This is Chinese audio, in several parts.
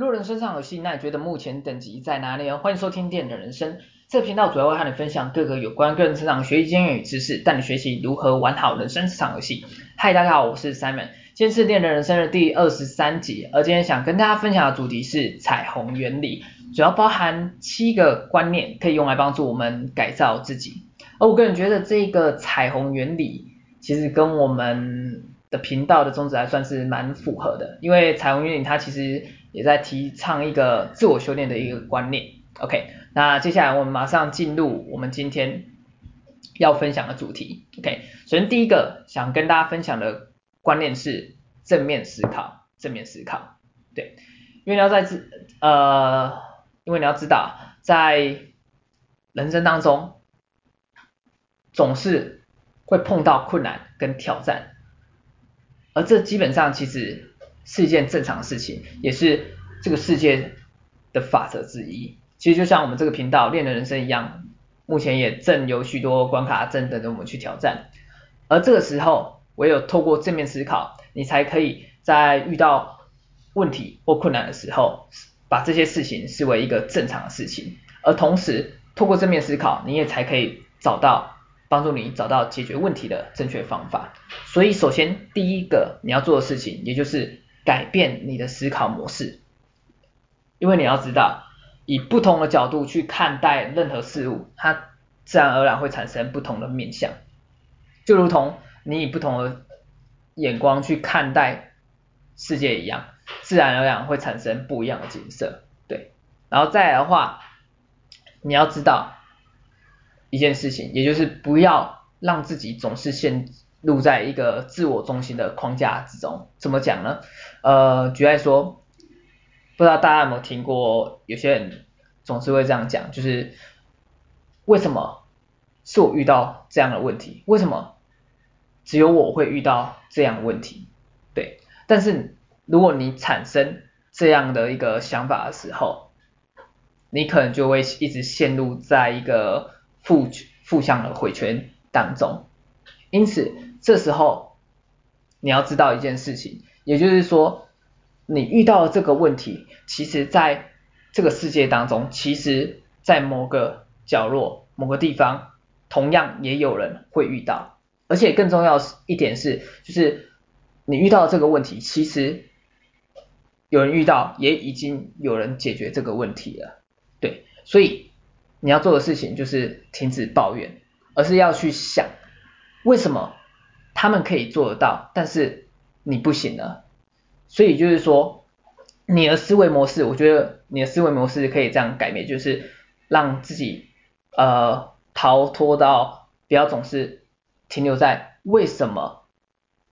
路人生这场游戏，那你觉得目前等级在哪里呢？欢迎收听电的人生，这个频道主要会和你分享各个有关个人成长、学习经验与知识，带你学习如何玩好人生这场游戏。嗨，大家好，我是 Simon，今天是电的人生的第二十三集，而今天想跟大家分享的主题是彩虹原理，主要包含七个观念，可以用来帮助我们改造自己。而我个人觉得这个彩虹原理，其实跟我们的频道的宗旨还算是蛮符合的，因为彩虹原理它其实也在提倡一个自我修炼的一个观念。OK，那接下来我们马上进入我们今天要分享的主题。OK，首先第一个想跟大家分享的观念是正面思考，正面思考，对，因为你要在呃，因为你要知道在人生当中总是会碰到困难跟挑战。而这基本上其实是一件正常的事情，也是这个世界的法则之一。其实就像我们这个频道练的人生一样，目前也正有许多关卡正等着我们去挑战。而这个时候，唯有透过正面思考，你才可以在遇到问题或困难的时候，把这些事情视为一个正常的事情。而同时，透过正面思考，你也才可以找到。帮助你找到解决问题的正确方法。所以，首先第一个你要做的事情，也就是改变你的思考模式。因为你要知道，以不同的角度去看待任何事物，它自然而然会产生不同的面向。就如同你以不同的眼光去看待世界一样，自然而然会产生不一样的景色。对，然后再来的话，你要知道。一件事情，也就是不要让自己总是陷入在一个自我中心的框架之中。怎么讲呢？呃，举例说，不知道大家有没有听过，有些人总是会这样讲，就是为什么是我遇到这样的问题？为什么只有我会遇到这样的问题？对，但是如果你产生这样的一个想法的时候，你可能就会一直陷入在一个。负负向的回圈当中，因此这时候你要知道一件事情，也就是说，你遇到了这个问题，其实在这个世界当中，其实在某个角落、某个地方，同样也有人会遇到，而且更重要是一点是，就是你遇到这个问题，其实有人遇到，也已经有人解决这个问题了，对，所以。你要做的事情就是停止抱怨，而是要去想为什么他们可以做得到，但是你不行了？所以就是说，你的思维模式，我觉得你的思维模式可以这样改变，就是让自己呃逃脱到不要总是停留在为什么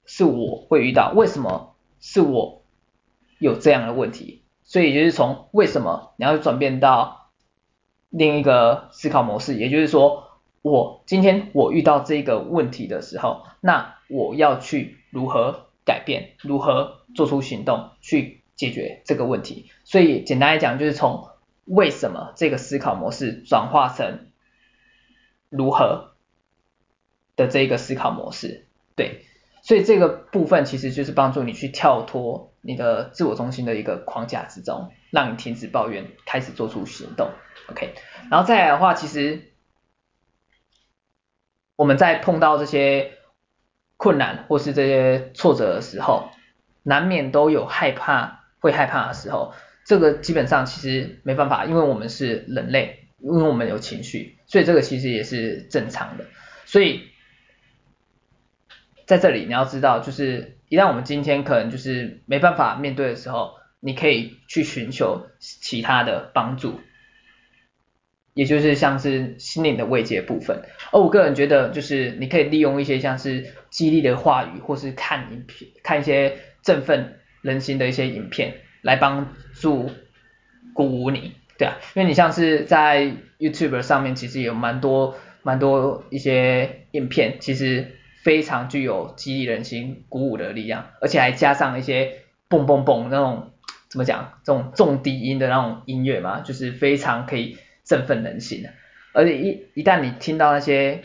是我会遇到，为什么是我有这样的问题，所以就是从为什么你要转变到。另一个思考模式，也就是说，我今天我遇到这个问题的时候，那我要去如何改变，如何做出行动去解决这个问题。所以简单来讲，就是从为什么这个思考模式转化成如何的这一个思考模式。对，所以这个部分其实就是帮助你去跳脱你的自我中心的一个框架之中，让你停止抱怨，开始做出行动。OK，然后再来的话，其实我们在碰到这些困难或是这些挫折的时候，难免都有害怕，会害怕的时候。这个基本上其实没办法，因为我们是人类，因为我们有情绪，所以这个其实也是正常的。所以在这里你要知道，就是一旦我们今天可能就是没办法面对的时候，你可以去寻求其他的帮助。也就是像是心灵的慰藉部分，而我个人觉得，就是你可以利用一些像是激励的话语，或是看影片，看一些振奋人心的一些影片，来帮助鼓舞你，对啊，因为你像是在 YouTube 上面，其实有蛮多蛮多一些影片，其实非常具有激励人心、鼓舞的力量，而且还加上一些蹦蹦蹦那种怎么讲，这种重低音的那种音乐嘛，就是非常可以。振奋人心的，而且一一旦你听到那些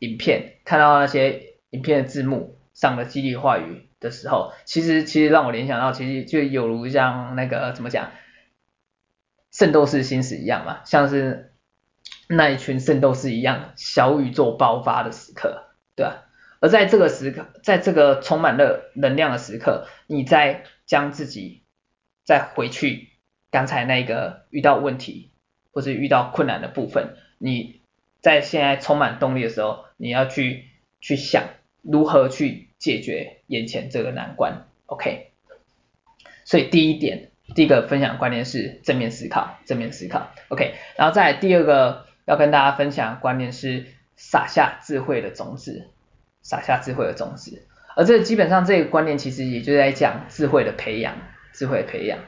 影片，看到那些影片的字幕上的激励话语的时候，其实其实让我联想到，其实就有如像那个怎么讲，圣斗士星矢一样嘛，像是那一群圣斗士一样，小宇宙爆发的时刻，对吧？而在这个时刻，在这个充满了能量的时刻，你再将自己再回去刚才那个遇到问题或是遇到困难的部分，你在现在充满动力的时候，你要去去想如何去解决眼前这个难关，OK？所以第一点，第一个分享观念是正面思考，正面思考，OK？然后再第二个要跟大家分享的观念是撒下智慧的种子，撒下智慧的种子，而这基本上这个观念其实也就在讲智慧的培养，智慧的培养。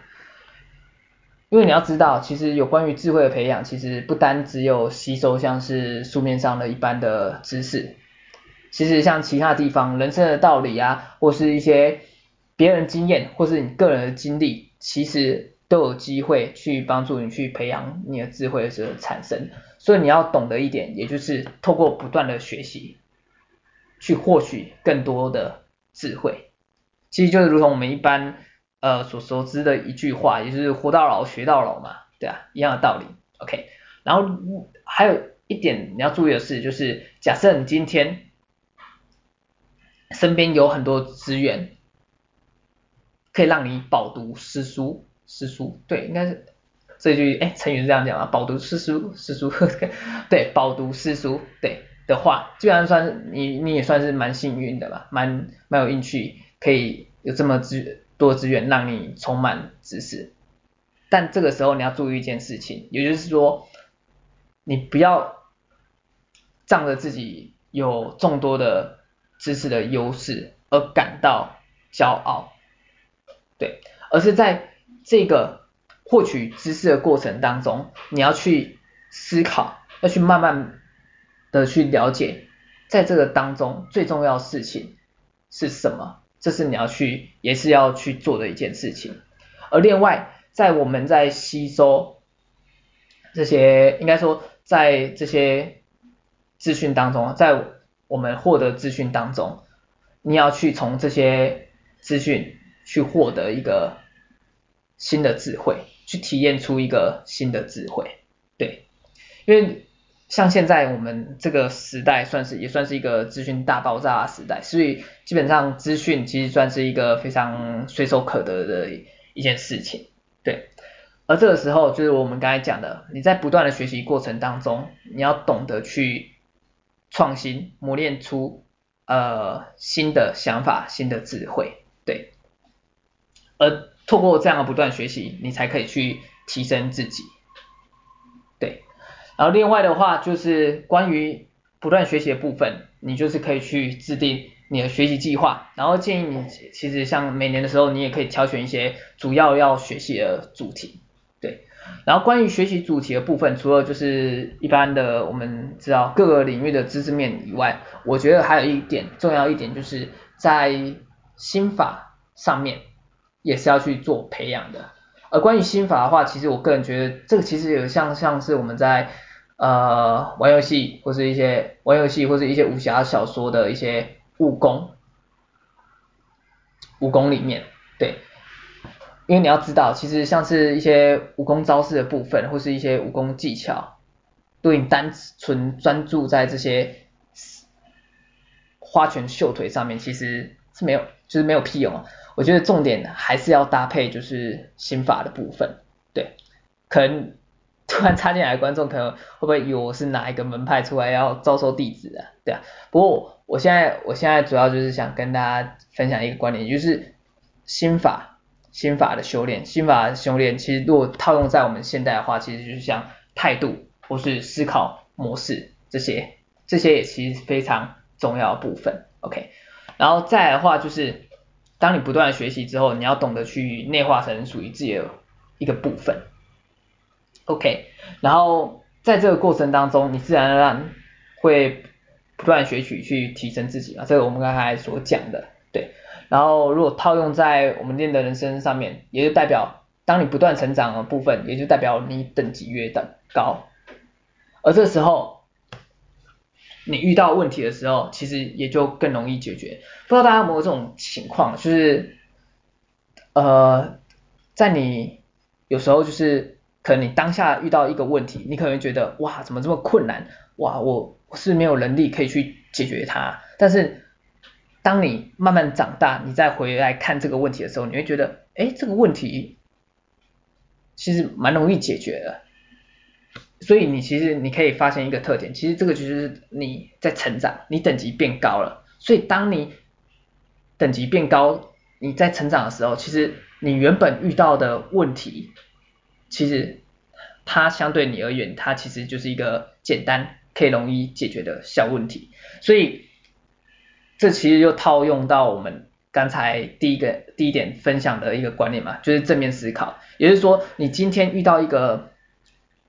因为你要知道，其实有关于智慧的培养，其实不单只有吸收像是书面上的一般的知识，其实像其他地方人生的道理啊，或是一些别人经验，或是你个人的经历，其实都有机会去帮助你去培养你的智慧的时候产生。所以你要懂得一点，也就是透过不断的学习，去获取更多的智慧。其实就是如同我们一般。呃，所熟知的一句话，也就是活到老学到老嘛，对啊，一样的道理，OK。然后还有一点你要注意的是，就是假设你今天身边有很多资源，可以让你饱读诗书，诗书，对，应该是这句，哎，成语是这样讲啊，饱读诗书，诗书，对，饱读诗书，对的话，基本上算你你也算是蛮幸运的吧，蛮蛮有运气，可以有这么资。多资源让你充满知识，但这个时候你要注意一件事情，也就是说，你不要仗着自己有众多的知识的优势而感到骄傲，对，而是在这个获取知识的过程当中，你要去思考，要去慢慢的去了解，在这个当中最重要的事情是什么。这是你要去，也是要去做的一件事情。而另外，在我们在吸收这些，应该说在这些资讯当中，在我们获得资讯当中，你要去从这些资讯去获得一个新的智慧，去体验出一个新的智慧。对，因为。像现在我们这个时代算是也算是一个资讯大爆炸的时代，所以基本上资讯其实算是一个非常随手可得的一件事情，对。而这个时候就是我们刚才讲的，你在不断的学习过程当中，你要懂得去创新，磨练出呃新的想法、新的智慧，对。而透过这样的不断学习，你才可以去提升自己。然后另外的话就是关于不断学习的部分，你就是可以去制定你的学习计划，然后建议你其实像每年的时候，你也可以挑选一些主要要学习的主题，对。然后关于学习主题的部分，除了就是一般的我们知道各个领域的知识面以外，我觉得还有一点重要一点就是在心法上面也是要去做培养的。而关于心法的话，其实我个人觉得这个其实有像像是我们在呃，玩游戏或是一些玩游戏或是一些武侠小说的一些武功，武功里面，对，因为你要知道，其实像是一些武功招式的部分，或是一些武功技巧，对你单纯专注在这些花拳绣腿上面，其实是没有，就是没有屁用。我觉得重点还是要搭配，就是心法的部分，对，可能。突然插进来的观众可能会不会以为我是哪一个门派出来要招收弟子啊？对啊，不过我现在我现在主要就是想跟大家分享一个观点，就是心法心法的修炼，心法的修炼其实如果套用在我们现代的话，其实就是像态度或是思考模式这些，这些也其实非常重要的部分。OK，然后再来的话就是当你不断学习之后，你要懂得去内化成属于自己的一个部分。OK，然后在这个过程当中，你自然而然会不断学习去提升自己啊，这个我们刚才所讲的，对。然后如果套用在我们练的人生上面，也就代表当你不断成长的部分，也就代表你等级越等高，而这时候你遇到问题的时候，其实也就更容易解决。不知道大家有没有这种情况，就是呃，在你有时候就是。可能你当下遇到一个问题，你可能觉得哇，怎么这么困难？哇，我我是没有能力可以去解决它。但是当你慢慢长大，你再回来看这个问题的时候，你会觉得，哎，这个问题其实蛮容易解决的。所以你其实你可以发现一个特点，其实这个就是你在成长，你等级变高了。所以当你等级变高，你在成长的时候，其实你原本遇到的问题，其实它相对你而言，它其实就是一个简单可以容易解决的小问题。所以这其实又套用到我们刚才第一个第一点分享的一个观念嘛，就是正面思考。也就是说，你今天遇到一个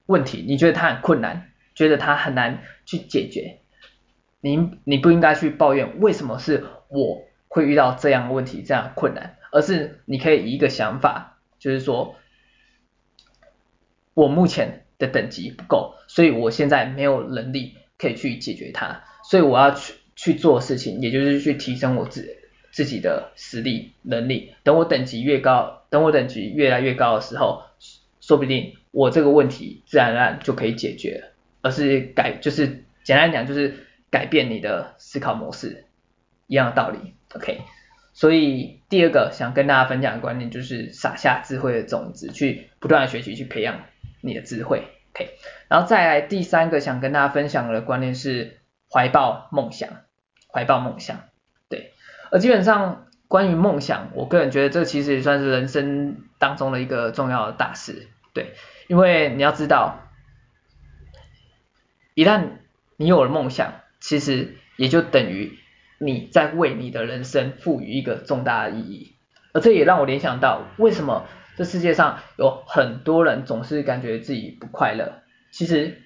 问题，你觉得它很困难，觉得它很难去解决，你你不应该去抱怨为什么是我会遇到这样的问题，这样困难，而是你可以以一个想法，就是说，我目前的等级不够，所以我现在没有能力可以去解决它，所以我要去。去做事情，也就是去提升我自自己的实力能力。等我等级越高，等我等级越来越高的时候，说不定我这个问题自然而然就可以解决。而是改，就是简单讲，就是改变你的思考模式，一样的道理。OK，所以第二个想跟大家分享的观念就是撒下智慧的种子，去不断的学习，去培养你的智慧。OK，然后再来第三个想跟大家分享的观念是怀抱梦想。怀抱梦想，对，而基本上关于梦想，我个人觉得这其实也算是人生当中的一个重要的大事，对，因为你要知道，一旦你有了梦想，其实也就等于你在为你的人生赋予一个重大的意义，而这也让我联想到，为什么这世界上有很多人总是感觉自己不快乐，其实。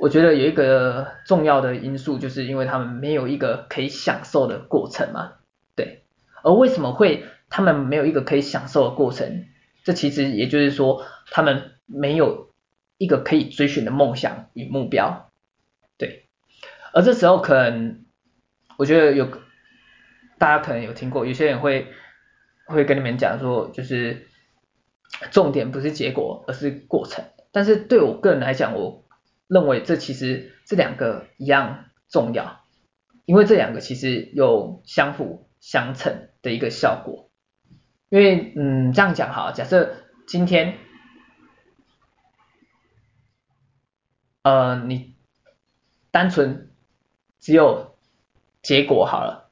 我觉得有一个重要的因素，就是因为他们没有一个可以享受的过程嘛，对。而为什么会他们没有一个可以享受的过程？这其实也就是说，他们没有一个可以追寻的梦想与目标，对。而这时候可能，我觉得有大家可能有听过，有些人会会跟你们讲说，就是重点不是结果，而是过程。但是对我个人来讲，我认为这其实这两个一样重要，因为这两个其实有相辅相成的一个效果。因为嗯，这样讲好，假设今天呃你单纯只有结果好了，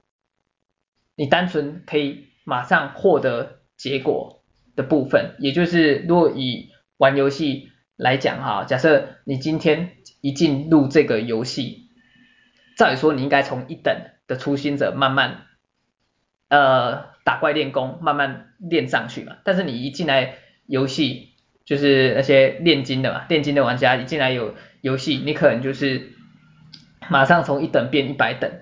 你单纯可以马上获得结果的部分，也就是如果以玩游戏。来讲哈，假设你今天一进入这个游戏，照理说你应该从一等的初心者慢慢呃打怪练功，慢慢练上去嘛。但是你一进来游戏，就是那些炼金的嘛，炼金的玩家一进来有游戏，你可能就是马上从一等变一百等，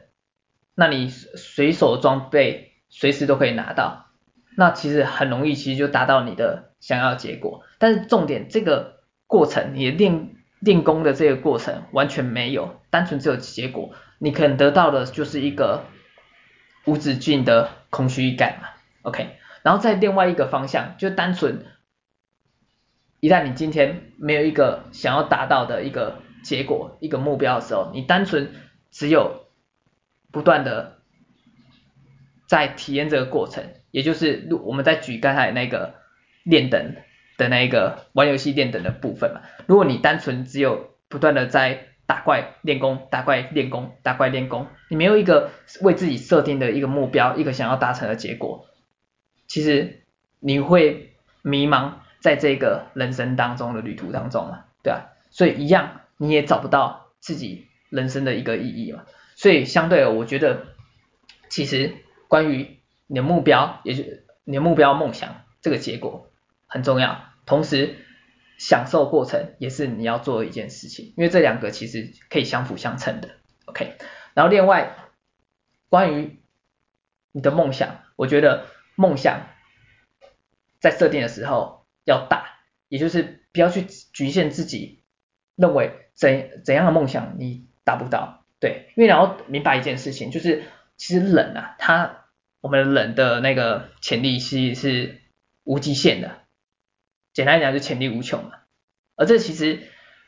那你随手装备随时都可以拿到，那其实很容易，其实就达到你的想要结果。但是重点这个。过程，你练练功的这个过程完全没有，单纯只有结果，你可能得到的就是一个无止境的空虚感嘛。OK，然后在另外一个方向，就单纯一旦你今天没有一个想要达到的一个结果、一个目标的时候，你单纯只有不断的在体验这个过程，也就是我们在举刚才那个练等。的那一个玩游戏练等的部分嘛，如果你单纯只有不断的在打怪练功、打怪练功、打怪练功，你没有一个为自己设定的一个目标、一个想要达成的结果，其实你会迷茫在这个人生当中的旅途当中嘛，对啊，所以一样你也找不到自己人生的一个意义嘛，所以相对，我觉得其实关于你的目标，也就你的目标梦想这个结果。很重要，同时享受过程也是你要做的一件事情，因为这两个其实可以相辅相成的。OK，然后另外关于你的梦想，我觉得梦想在设定的时候要大，也就是不要去局限自己，认为怎怎样的梦想你达不到，对，因为你要明白一件事情，就是其实人啊，他我们人的那个潜力其实是无极限的。简单讲，就潜力无穷嘛，而这其实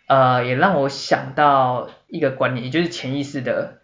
呃也让我想到一个观念，也就是潜意识的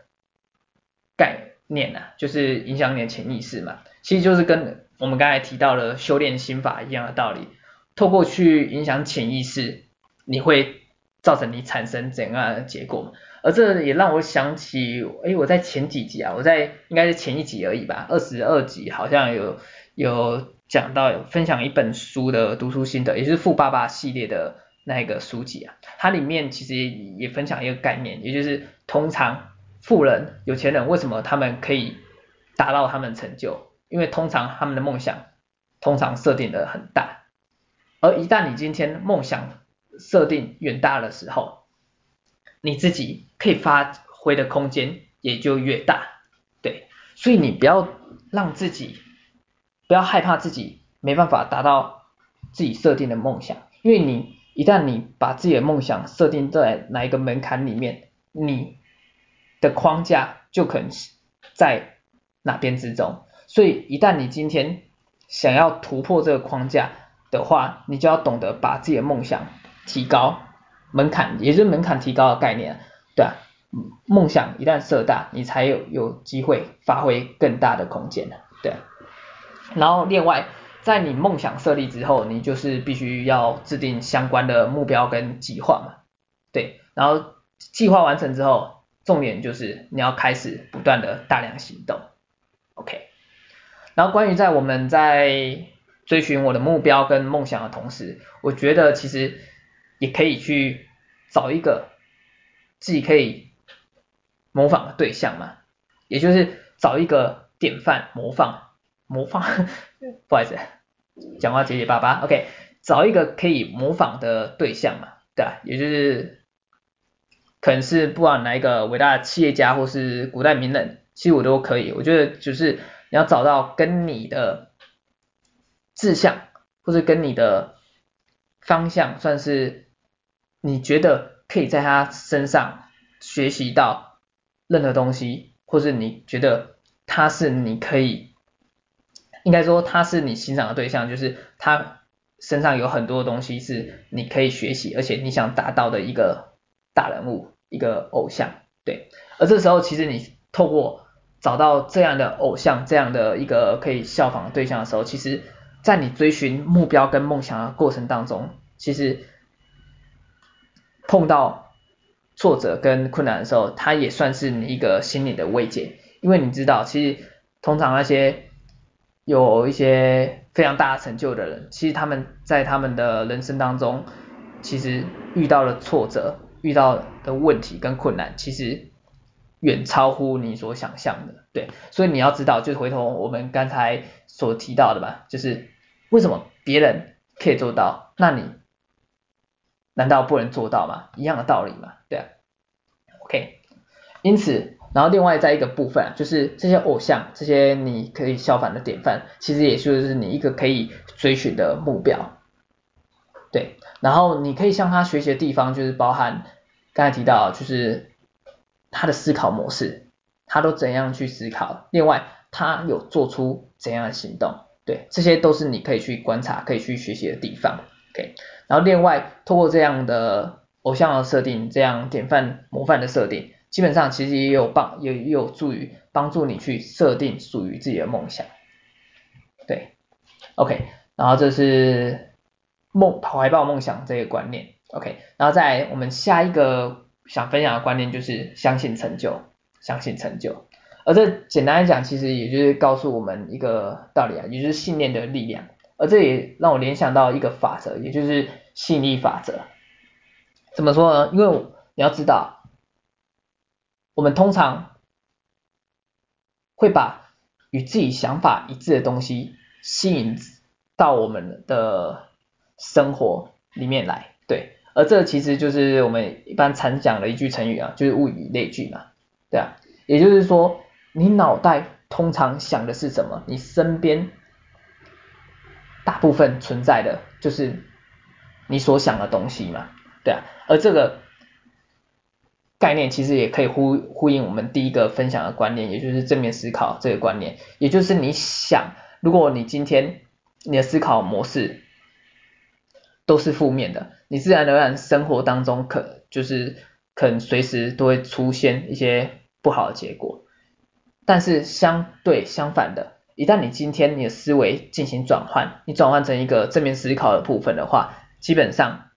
概念啊，就是影响你的潜意识嘛，其实就是跟我们刚才提到的修炼心法一样的道理，透过去影响潜意识，你会造成你产生怎样的结果？而这也让我想起，诶，我在前几集啊，我在应该是前一集而已吧，二十二集好像有有讲到分享一本书的读书心得，也是富爸爸系列的那个书籍啊，它里面其实也分享一个概念，也就是通常富人、有钱人为什么他们可以达到他们成就？因为通常他们的梦想通常设定的很大，而一旦你今天梦想设定远大的时候，你自己可以发挥的空间也就越大，对，所以你不要让自己，不要害怕自己没办法达到自己设定的梦想，因为你一旦你把自己的梦想设定在哪一个门槛里面，你的框架就可能在哪边之中，所以一旦你今天想要突破这个框架的话，你就要懂得把自己的梦想提高。门槛也就是门槛提高的概念，对啊，梦想一旦设大，你才有有机会发挥更大的空间，对。然后另外，在你梦想设立之后，你就是必须要制定相关的目标跟计划嘛，对。然后计划完成之后，重点就是你要开始不断的大量行动，OK。然后关于在我们在追寻我的目标跟梦想的同时，我觉得其实。也可以去找一个自己可以模仿的对象嘛，也就是找一个典范模仿模仿，不好意思，讲话结结巴巴，OK，找一个可以模仿的对象嘛，对吧？也就是可能是不管哪一个伟大的企业家或是古代名人，其实我都可以。我觉得就是你要找到跟你的志向或者跟你的方向算是。你觉得可以在他身上学习到任何东西，或是你觉得他是你可以，应该说他是你欣赏的对象，就是他身上有很多东西是你可以学习，而且你想达到的一个大人物，一个偶像，对。而这时候其实你透过找到这样的偶像，这样的一个可以效仿的对象的时候，其实在你追寻目标跟梦想的过程当中，其实。碰到挫折跟困难的时候，它也算是你一个心理的慰藉，因为你知道，其实通常那些有一些非常大成就的人，其实他们在他们的人生当中，其实遇到了挫折，遇到的问题跟困难，其实远超乎你所想象的，对，所以你要知道，就是回头我们刚才所提到的吧，就是为什么别人可以做到，那你。难道不能做到吗？一样的道理嘛，对啊。OK，因此，然后另外在一个部分，就是这些偶像，这些你可以效仿的典范，其实也就是你一个可以追寻的目标。对，然后你可以向他学习的地方，就是包含刚才提到，就是他的思考模式，他都怎样去思考，另外他有做出怎样的行动，对，这些都是你可以去观察、可以去学习的地方。OK。然后另外，通过这样的偶像的设定，这样典范模范的设定，基本上其实也有帮，也也有助于帮助你去设定属于自己的梦想。对，OK，然后这是梦怀抱梦想这个观念，OK，然后再我们下一个想分享的观念就是相信成就，相信成就。而这简单来讲，其实也就是告诉我们一个道理啊，也就是信念的力量。而这也让我联想到一个法则，也就是。吸引力法则怎么说呢？因为你要知道，我们通常会把与自己想法一致的东西吸引到我们的生活里面来，对。而这其实就是我们一般常讲的一句成语啊，就是物以类聚嘛，对啊。也就是说，你脑袋通常想的是什么，你身边大部分存在的就是。你所想的东西嘛，对啊，而这个概念其实也可以呼呼应我们第一个分享的观念，也就是正面思考这个观念，也就是你想，如果你今天你的思考模式都是负面的，你自然而然生活当中可就是可能随时都会出现一些不好的结果。但是相对相反的，一旦你今天你的思维进行转换，你转换成一个正面思考的部分的话，基本上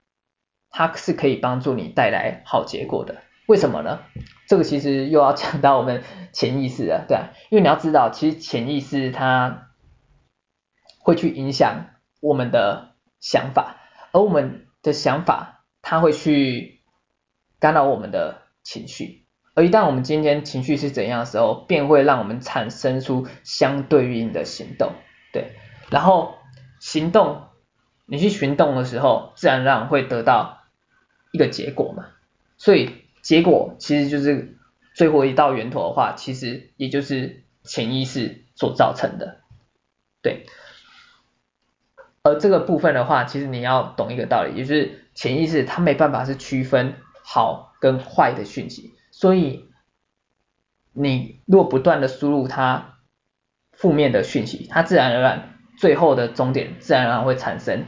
它是可以帮助你带来好结果的。为什么呢？这个其实又要讲到我们潜意识了，对啊，因为你要知道，其实潜意识它会去影响我们的想法，而我们的想法它会去干扰我们的情绪。而一旦我们今天情绪是怎样的时候，便会让我们产生出相对应的行动，对，然后行动，你去行动的时候，自然而然会得到一个结果嘛，所以结果其实就是最后一道源头的话，其实也就是潜意识所造成的，对，而这个部分的话，其实你要懂一个道理，就是潜意识它没办法是区分好跟坏的讯息。所以，你若不断的输入它负面的讯息，它自然而然最后的终点自然而然会产生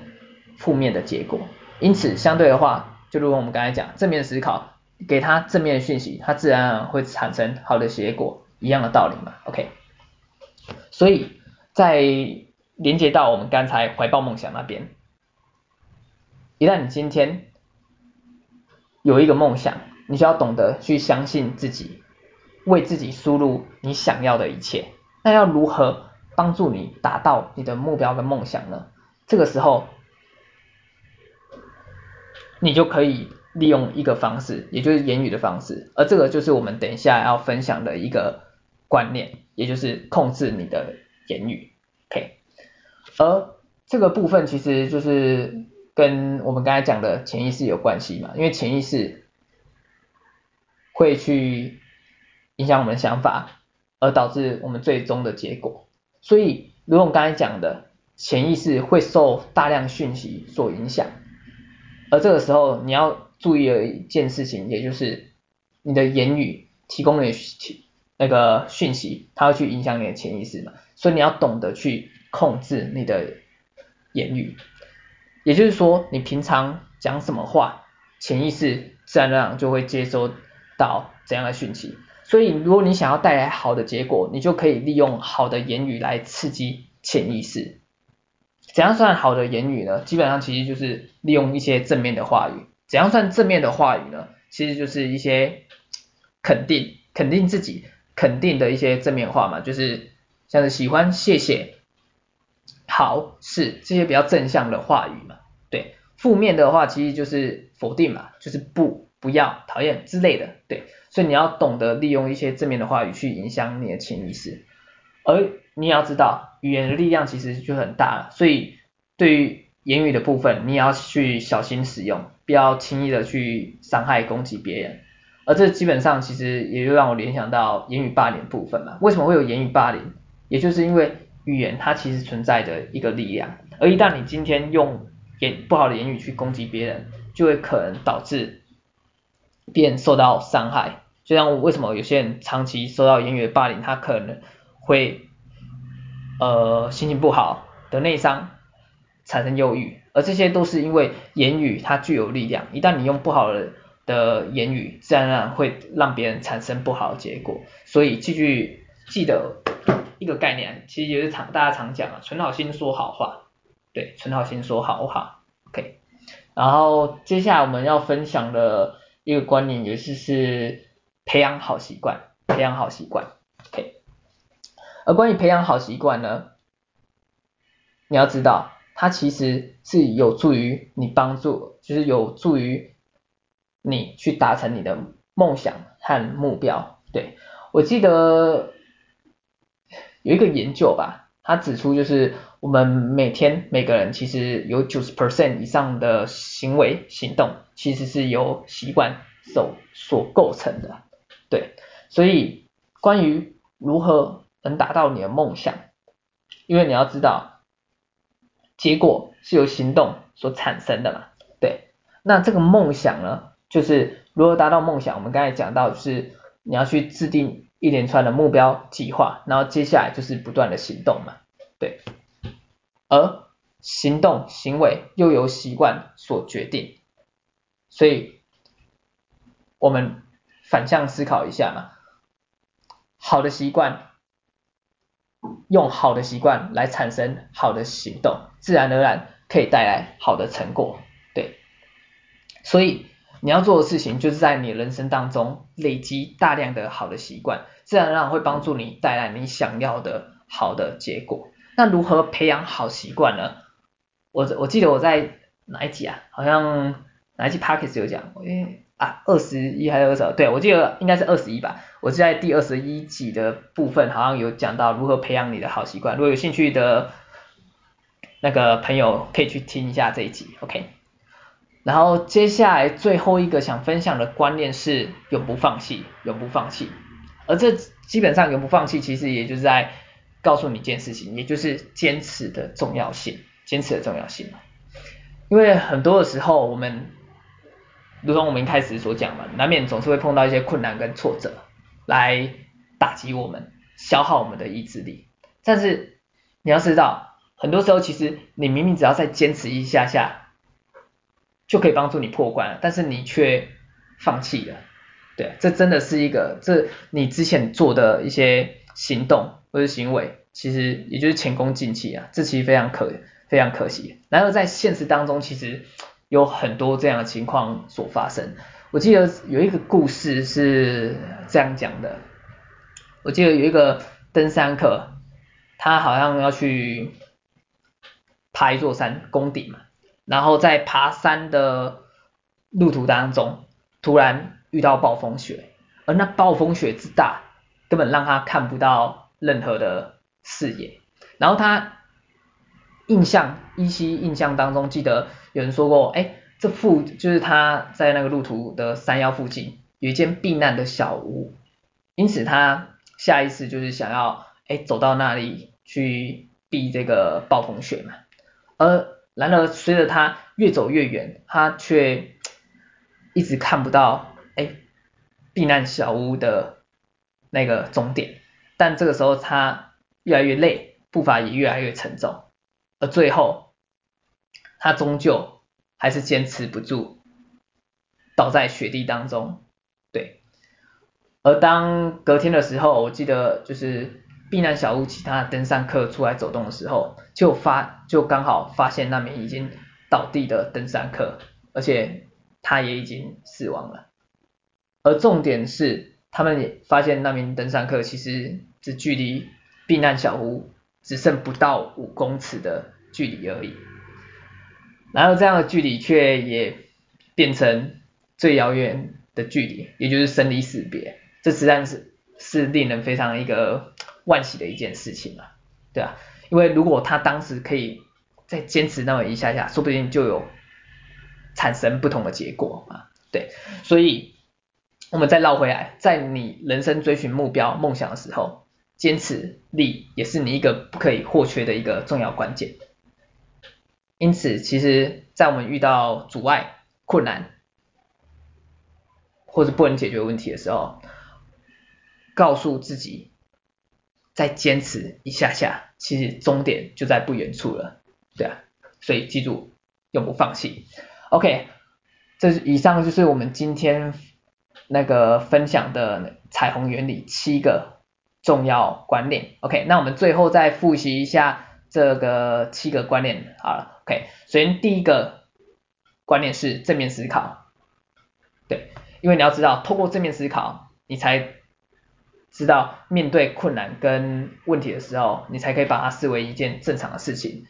负面的结果。因此，相对的话，就如我们刚才讲，正面思考，给他正面的讯息，他自然而然会产生好的结果，一样的道理嘛。OK，所以在连接到我们刚才怀抱梦想那边，一旦你今天有一个梦想，你就要懂得去相信自己，为自己输入你想要的一切。那要如何帮助你达到你的目标跟梦想呢？这个时候，你就可以利用一个方式，也就是言语的方式。而这个就是我们等一下要分享的一个观念，也就是控制你的言语。OK，而这个部分其实就是跟我们刚才讲的潜意识有关系嘛，因为潜意识。会去影响我们的想法，而导致我们最终的结果。所以，如果我们刚才讲的，潜意识会受大量讯息所影响，而这个时候你要注意的一件事情，也就是你的言语提供的那个讯息，它会去影响你的潜意识嘛。所以你要懂得去控制你的言语，也就是说，你平常讲什么话，潜意识自然而然就会接收。到怎样的讯息，所以如果你想要带来好的结果，你就可以利用好的言语来刺激潜意识。怎样算好的言语呢？基本上其实就是利用一些正面的话语。怎样算正面的话语呢？其实就是一些肯定、肯定自己、肯定的一些正面话嘛，就是像是喜欢、谢谢、好、是这些比较正向的话语嘛。对，负面的话其实就是否定嘛，就是不。不要讨厌之类的，对，所以你要懂得利用一些正面的话语去影响你的潜意识，而你也要知道语言的力量其实就很大了，所以对于言语的部分，你也要去小心使用，不要轻易的去伤害攻击别人，而这基本上其实也就让我联想到言语霸凌部分嘛，为什么会有言语霸凌？也就是因为语言它其实存在着一个力量，而一旦你今天用言不好的言语去攻击别人，就会可能导致。便受到伤害，就像为什么有些人长期受到言语的霸凌，他可能会呃心情不好、的内伤、产生忧郁，而这些都是因为言语它具有力量，一旦你用不好的的言语，自然而然会让别人产生不好的结果。所以继续记得一个概念，其实也是常大家常讲啊，存好心说好话，对，存好心说好话，OK。然后接下来我们要分享的。一个观念也是是培养好习惯，培养好习惯。而关于培养好习惯呢，你要知道，它其实是有助于你帮助，就是有助于你去达成你的梦想和目标。对，我记得有一个研究吧，它指出就是我们每天每个人其实有九十 percent 以上的行为行动。其实是由习惯所所构成的，对，所以关于如何能达到你的梦想，因为你要知道，结果是由行动所产生的嘛，对，那这个梦想呢，就是如何达到梦想，我们刚才讲到，就是你要去制定一连串的目标计划，然后接下来就是不断的行动嘛，对，而行动行为又由习惯所决定，所以我们反向思考一下嘛，好的习惯，用好的习惯来产生好的行动，自然而然可以带来好的成果，对，所以你要做的事情就是在你人生当中累积大量的好的习惯，自然而然会帮助你带来你想要的好的结果。那如何培养好习惯呢？我我记得我在哪一集啊？好像哪一集 Podcast 有讲，因为啊二十一还是二十二？对，我记得应该是二十一吧。我是在第二十一集的部分好像有讲到如何培养你的好习惯。如果有兴趣的那个朋友可以去听一下这一集，OK。然后接下来最后一个想分享的观念是永不放弃，永不放弃。而这基本上永不放弃，其实也就是在告诉你一件事情，也就是坚持的重要性，坚持的重要性。因为很多的时候，我们如同我们一开始所讲嘛，难免总是会碰到一些困难跟挫折，来打击我们，消耗我们的意志力。但是你要知道，很多时候其实你明明只要再坚持一下下，就可以帮助你破关，但是你却放弃了。对，这真的是一个，这你之前做的一些行动。或者行为，其实也就是前功尽弃啊，这其实非常可非常可惜。然而在现实当中，其实有很多这样的情况所发生。我记得有一个故事是这样讲的，我记得有一个登山客，他好像要去爬一座山，攻顶嘛，然后在爬山的路途当中，突然遇到暴风雪，而那暴风雪之大，根本让他看不到。任何的视野，然后他印象依稀印象当中记得有人说过，哎，这附就是他在那个路途的山腰附近有一间避难的小屋，因此他下意识就是想要哎走到那里去避这个暴风雪嘛，而然而随着他越走越远，他却一直看不到哎避难小屋的那个终点。但这个时候他越来越累，步伐也越来越沉重，而最后他终究还是坚持不住，倒在雪地当中。对，而当隔天的时候，我记得就是避难小屋其他登山客出来走动的时候，就发就刚好发现那名已经倒地的登山客，而且他也已经死亡了。而重点是，他们也发现那名登山客其实。只距离避难小屋只剩不到五公尺的距离而已，然后这样的距离却也变成最遥远的距离，也就是生离死别，这实在是是令人非常一个惋惜的一件事情嘛，对啊，因为如果他当时可以再坚持那么一下下，说不定就有产生不同的结果啊，对，所以我们再绕回来，在你人生追寻目标梦想的时候。坚持力也是你一个不可以或缺的一个重要关键。因此，其实，在我们遇到阻碍、困难或者不能解决问题的时候，告诉自己再坚持一下下，其实终点就在不远处了。对啊，所以记住，永不放弃。OK，这是以上就是我们今天那个分享的彩虹原理七个。重要观念，OK，那我们最后再复习一下这个七个观念，好了，OK，首先第一个观念是正面思考，对，因为你要知道，透过正面思考，你才知道面对困难跟问题的时候，你才可以把它视为一件正常的事情，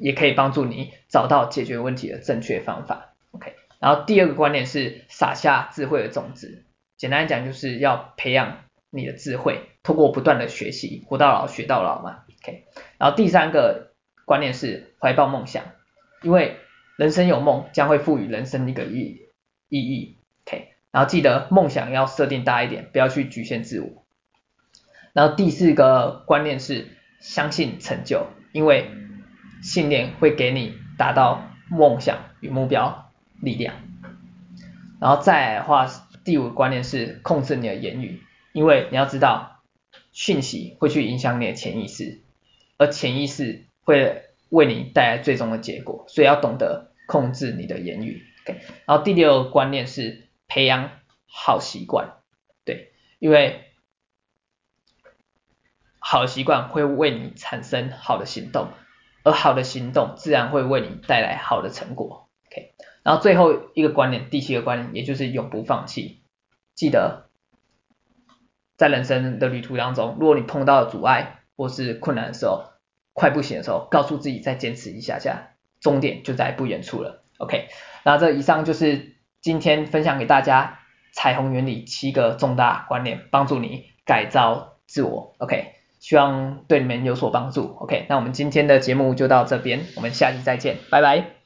也可以帮助你找到解决问题的正确方法，OK，然后第二个观念是撒下智慧的种子，简单讲就是要培养。你的智慧，通过不断的学习，活到老学到老嘛，OK。然后第三个观念是怀抱梦想，因为人生有梦，将会赋予人生一个意意义，OK。然后记得梦想要设定大一点，不要去局限自我。然后第四个观念是相信成就，因为信念会给你达到梦想与目标力量。然后再来的话，第五个观念是控制你的言语。因为你要知道，讯息会去影响你的潜意识，而潜意识会为你带来最终的结果，所以要懂得控制你的言语。OK，然后第六个观念是培养好习惯，对，因为好习惯会为你产生好的行动，而好的行动自然会为你带来好的成果。OK，然后最后一个观念，第七个观念，也就是永不放弃。记得在人生的旅途当中，如果你碰到阻碍或是困难的时候，快不行的时候，告诉自己再坚持一下下，终点就在不远处了。OK，那这以上就是今天分享给大家彩虹原理七个重大观念，帮助你改造自我。OK，希望对你们有所帮助。OK，那我们今天的节目就到这边，我们下期再见，拜拜。